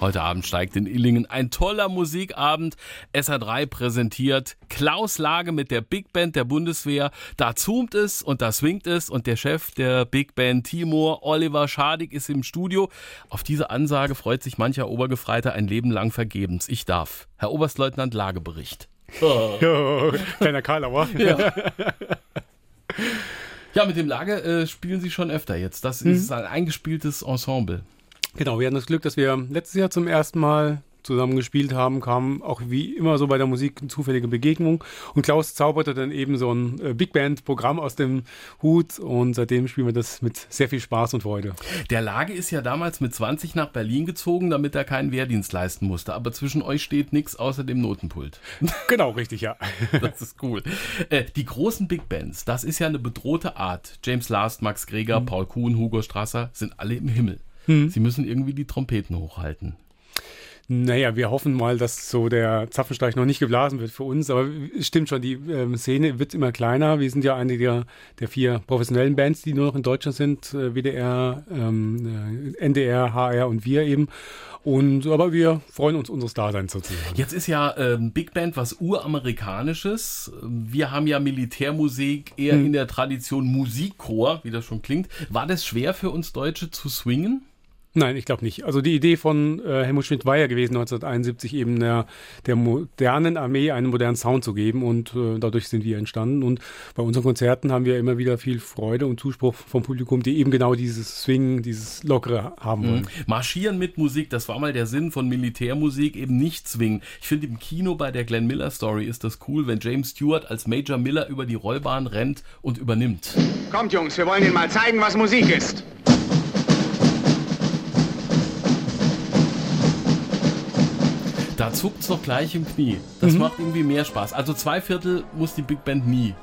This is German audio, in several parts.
Heute Abend steigt in Illingen ein toller Musikabend. SA3 präsentiert Klaus Lage mit der Big Band der Bundeswehr. Da zoomt es und da swingt es und der Chef der Big Band Timur, Oliver Schadig, ist im Studio. Auf diese Ansage freut sich mancher Obergefreiter ein Leben lang vergebens. Ich darf. Herr Oberstleutnant Lagebericht. Oh. Jo, kleiner Karlauer. Ja. ja, mit dem Lage äh, spielen Sie schon öfter jetzt. Das mhm. ist ein eingespieltes Ensemble. Genau, wir hatten das Glück, dass wir letztes Jahr zum ersten Mal zusammen gespielt haben, kam auch wie immer so bei der Musik eine zufällige Begegnung. Und Klaus zauberte dann eben so ein äh, Big Band-Programm aus dem Hut und seitdem spielen wir das mit sehr viel Spaß und Freude. Der Lage ist ja damals mit 20 nach Berlin gezogen, damit er keinen Wehrdienst leisten musste. Aber zwischen euch steht nichts außer dem Notenpult. Genau, richtig, ja. Das ist cool. Äh, die großen Big Bands, das ist ja eine bedrohte Art. James Last, Max Greger, mhm. Paul Kuhn, Hugo Strasser sind alle im Himmel. Hm. Sie müssen irgendwie die Trompeten hochhalten. Naja, wir hoffen mal, dass so der Zapfenstreich noch nicht geblasen wird für uns, aber es stimmt schon, die ähm, Szene wird immer kleiner. Wir sind ja eine der, der vier professionellen Bands, die nur noch in Deutschland sind, äh, WDR, ähm, äh, NDR, HR und wir eben. Und aber wir freuen uns unseres Daseins sozusagen. Jetzt ist ja ähm, Big Band was uramerikanisches. Wir haben ja Militärmusik eher hm. in der Tradition Musikchor, wie das schon klingt. War das schwer für uns Deutsche zu swingen? Nein, ich glaube nicht. Also die Idee von äh, Helmut Schmidt war ja gewesen, 1971 eben der, der modernen Armee einen modernen Sound zu geben und äh, dadurch sind wir entstanden. Und bei unseren Konzerten haben wir immer wieder viel Freude und Zuspruch vom Publikum, die eben genau dieses Swing, dieses Lockere haben wollen. Mhm. Marschieren mit Musik, das war mal der Sinn von Militärmusik, eben nicht zwingen. Ich finde im Kino bei der Glenn Miller Story ist das cool, wenn James Stewart als Major Miller über die Rollbahn rennt und übernimmt. Kommt Jungs, wir wollen Ihnen mal zeigen, was Musik ist. Da zuckt es doch gleich im Knie. Das mhm. macht irgendwie mehr Spaß. Also zwei Viertel muss die Big Band nie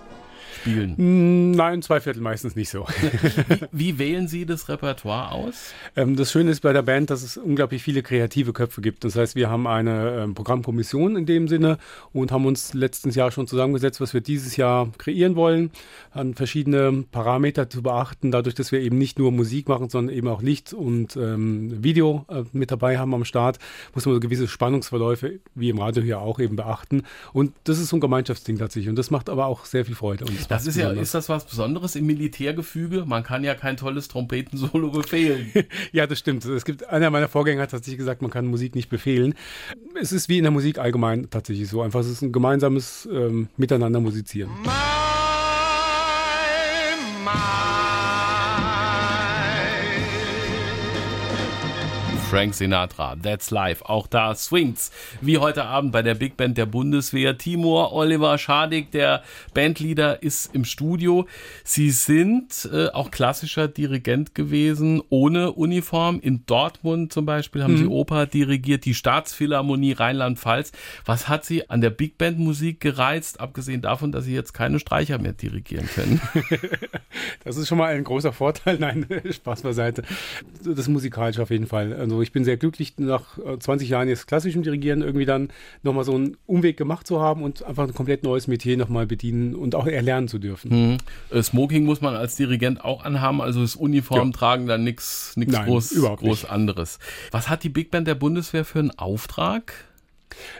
spielen? Mm, nein, zwei Viertel meistens nicht so. wie, wie, wählen Sie das Repertoire aus? Ähm, das Schöne ist bei der Band, dass es unglaublich viele kreative Köpfe gibt. Das heißt, wir haben eine ähm, Programmkommission in dem Sinne und haben uns letztes Jahr schon zusammengesetzt, was wir dieses Jahr kreieren wollen, an verschiedene Parameter zu beachten, dadurch, dass wir eben nicht nur Musik machen, sondern eben auch Licht und ähm, Video äh, mit dabei haben am Start, muss man so gewisse Spannungsverläufe, wie im Radio hier auch eben beachten. Und das ist so ein Gemeinschaftsding tatsächlich. Und das macht aber auch sehr viel Freude. Und das ist ja, ist das was Besonderes im Militärgefüge? Man kann ja kein tolles Trompetensolo befehlen. ja, das stimmt. Es gibt, einer meiner Vorgänger hat tatsächlich gesagt, man kann Musik nicht befehlen. Es ist wie in der Musik allgemein tatsächlich so. Einfach, es ist ein gemeinsames ähm, Miteinander musizieren. My, Frank Sinatra. That's Life. Auch da swingt's. Wie heute Abend bei der Big Band der Bundeswehr. Timur Oliver Schadig, der Bandleader, ist im Studio. Sie sind äh, auch klassischer Dirigent gewesen, ohne Uniform. In Dortmund zum Beispiel haben mhm. Sie Oper dirigiert, die Staatsphilharmonie Rheinland-Pfalz. Was hat Sie an der Big Band Musik gereizt, abgesehen davon, dass Sie jetzt keine Streicher mehr dirigieren können? das ist schon mal ein großer Vorteil. Nein, Spaß beiseite. Das musikalisch auf jeden Fall. Also ich bin sehr glücklich, nach 20 äh, Jahren jetzt klassischem Dirigieren irgendwie dann nochmal so einen Umweg gemacht zu haben und einfach ein komplett neues Metier nochmal bedienen und auch erlernen zu dürfen. Mhm. Äh, Smoking muss man als Dirigent auch anhaben, also das Uniform ja. tragen dann nichts groß, groß anderes. Was hat die Big Band der Bundeswehr für einen Auftrag?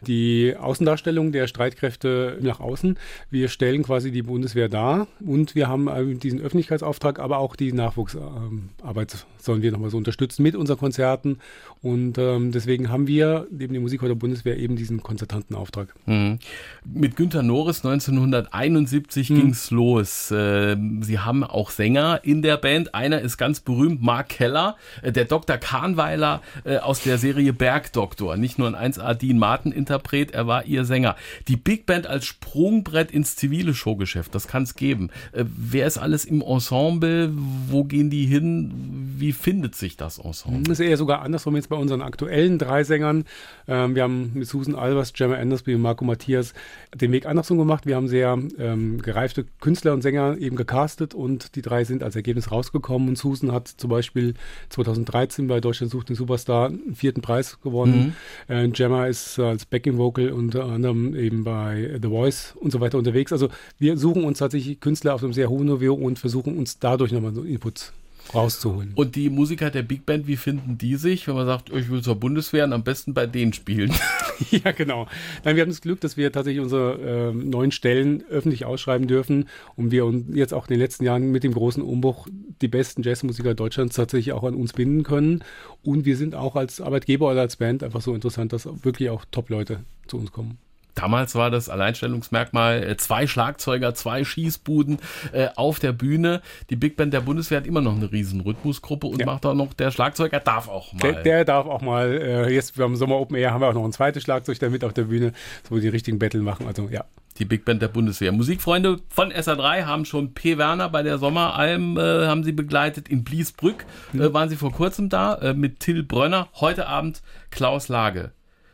Die Außendarstellung der Streitkräfte nach außen. Wir stellen quasi die Bundeswehr dar und wir haben diesen Öffentlichkeitsauftrag, aber auch die Nachwuchsarbeit sollen wir nochmal so unterstützen mit unseren Konzerten. Und ähm, deswegen haben wir neben dem Musikhor der Bundeswehr eben diesen Konzertantenauftrag. Mhm. Mit Günter Norris 1971 mhm. es los. Äh, Sie haben auch Sänger in der Band. Einer ist ganz berühmt, Mark Keller, äh, der Dr. Kahnweiler äh, aus der Serie Bergdoktor. Nicht nur ein 1A Dean Martin Interpret, er war ihr Sänger. Die Big Band als Sprungbrett ins zivile Showgeschäft, das kann es geben. Äh, wer ist alles im Ensemble? Wo gehen die hin? wie findet sich das Ensemble? Das ist eher sogar andersrum jetzt bei unseren aktuellen drei Sängern. Ähm, wir haben mit Susan Albers, Gemma Andersby und Marco Matthias den Weg andersrum gemacht. Wir haben sehr ähm, gereifte Künstler und Sänger eben gecastet und die drei sind als Ergebnis rausgekommen. Und Susan hat zum Beispiel 2013 bei Deutschland sucht den Superstar einen vierten Preis gewonnen. Mhm. Äh, Gemma ist als Backing Vocal unter anderem eben bei The Voice und so weiter unterwegs. Also wir suchen uns tatsächlich Künstler auf einem sehr hohen Niveau und versuchen uns dadurch nochmal so Inputs rauszuholen. Und die Musiker der Big Band, wie finden die sich, wenn man sagt, ich will zur Bundeswehr und am besten bei denen spielen? ja, genau. Nein, wir haben das Glück, dass wir tatsächlich unsere äh, neuen Stellen öffentlich ausschreiben dürfen und wir uns jetzt auch in den letzten Jahren mit dem großen Umbruch die besten Jazzmusiker Deutschlands tatsächlich auch an uns binden können. Und wir sind auch als Arbeitgeber oder als Band einfach so interessant, dass wirklich auch Top-Leute zu uns kommen. Damals war das Alleinstellungsmerkmal äh, zwei Schlagzeuger, zwei Schießbuden äh, auf der Bühne. Die Big Band der Bundeswehr hat immer noch eine riesen Rhythmusgruppe und ja. macht auch noch, der Schlagzeuger darf auch mal. Der, der darf auch mal, äh, jetzt beim Sommer Open Air haben wir auch noch ein zweites Schlagzeug damit auf der Bühne, so die richtigen Battle machen. Also ja. Die Big Band der Bundeswehr. Musikfreunde von SA3 haben schon P. Werner bei der Sommeralm äh, haben sie begleitet. In Bliesbrück mhm. äh, waren sie vor kurzem da mit Till Brönner. Heute Abend Klaus Lage.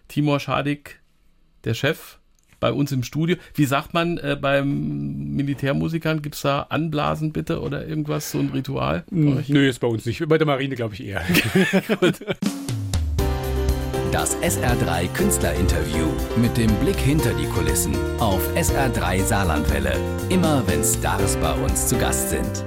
Timor Schadig der Chef bei uns im Studio. Wie sagt man äh, beim Militärmusikern? Gibt es da Anblasen bitte oder irgendwas, so ein Ritual? Hm, nö, ist bei uns nicht. Bei der Marine glaube ich eher. Das SR3 Künstlerinterview mit dem Blick hinter die Kulissen auf SR3 Saarlandwelle. Immer wenn Stars bei uns zu Gast sind.